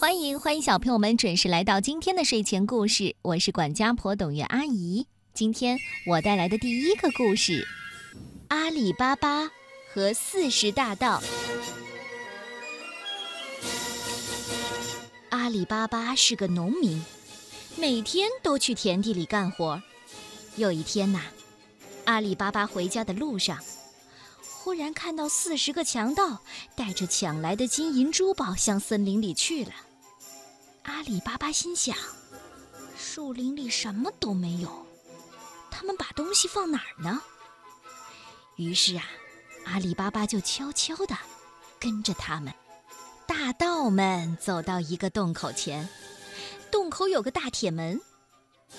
欢迎欢迎小朋友们准时来到今天的睡前故事，我是管家婆董月阿姨。今天我带来的第一个故事：阿里巴巴和四十大盗。阿里巴巴是个农民，每天都去田地里干活。有一天呐，阿里巴巴回家的路上，忽然看到四十个强盗带着抢来的金银珠宝向森林里去了。阿里巴巴心想：树林里什么都没有，他们把东西放哪儿呢？于是啊，阿里巴巴就悄悄地跟着他们。大盗们走到一个洞口前，洞口有个大铁门，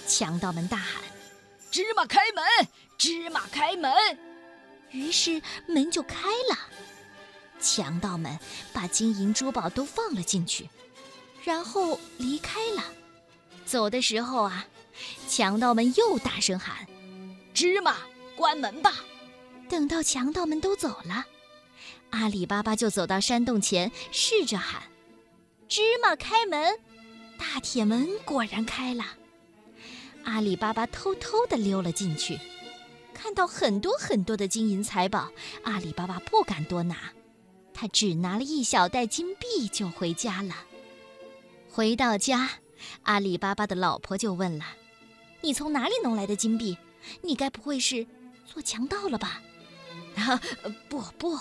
强盗们大喊：“芝麻开门！芝麻开门！”于是门就开了，强盗们把金银珠宝都放了进去，然后离开了。走的时候啊，强盗们又大声喊：“芝麻，关门吧！”等到强盗们都走了。阿里巴巴就走到山洞前，试着喊：“芝麻开门！”大铁门果然开了。阿里巴巴偷偷地溜了进去，看到很多很多的金银财宝，阿里巴巴不敢多拿，他只拿了一小袋金币就回家了。回到家，阿里巴巴的老婆就问了：“你从哪里弄来的金币？你该不会是做强盗了吧？”“ 啊，不不。”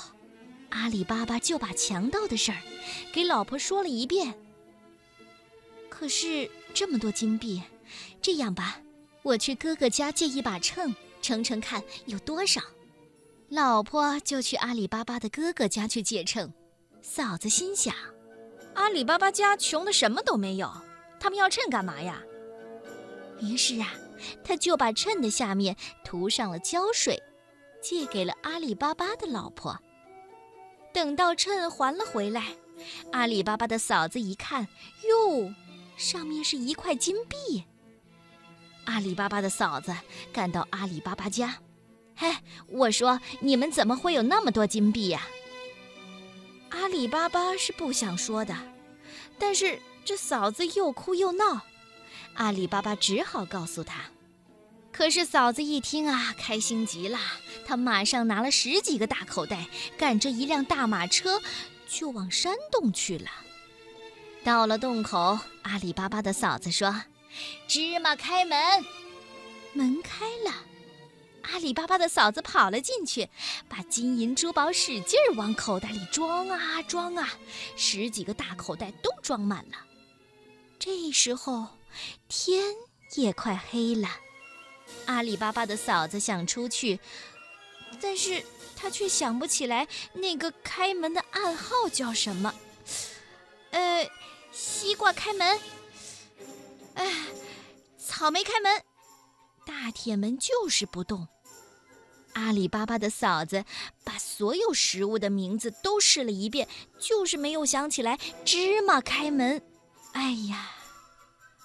阿里巴巴就把强盗的事儿给老婆说了一遍。可是这么多金币，这样吧，我去哥哥家借一把秤，称称看有多少。老婆就去阿里巴巴的哥哥家去借秤。嫂子心想：阿里巴巴家穷的什么都没有，他们要秤干嘛呀？于是啊，他就把秤的下面涂上了胶水，借给了阿里巴巴的老婆。等到秤还了回来，阿里巴巴的嫂子一看，哟，上面是一块金币。阿里巴巴的嫂子赶到阿里巴巴家，嘿，我说你们怎么会有那么多金币呀？阿里巴巴是不想说的，但是这嫂子又哭又闹，阿里巴巴只好告诉他。可是嫂子一听啊，开心极了。她马上拿了十几个大口袋，赶着一辆大马车，就往山洞去了。到了洞口，阿里巴巴的嫂子说：“芝麻开门。”门开了，阿里巴巴的嫂子跑了进去，把金银珠宝使劲儿往口袋里装啊装啊，十几个大口袋都装满了。这时候，天也快黑了。阿里巴巴的嫂子想出去，但是她却想不起来那个开门的暗号叫什么。呃，西瓜开门，哎，草莓开门，大铁门就是不动。阿里巴巴的嫂子把所有食物的名字都试了一遍，就是没有想起来芝麻开门。哎呀，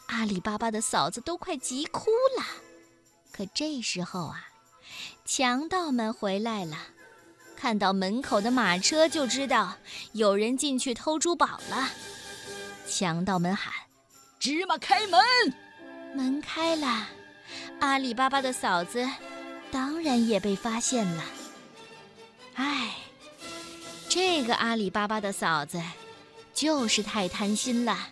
阿里巴巴的嫂子都快急哭了。可这时候啊，强盗们回来了，看到门口的马车，就知道有人进去偷珠宝了。强盗们喊：“芝麻开门！”门开了，阿里巴巴的嫂子当然也被发现了。唉，这个阿里巴巴的嫂子就是太贪心了。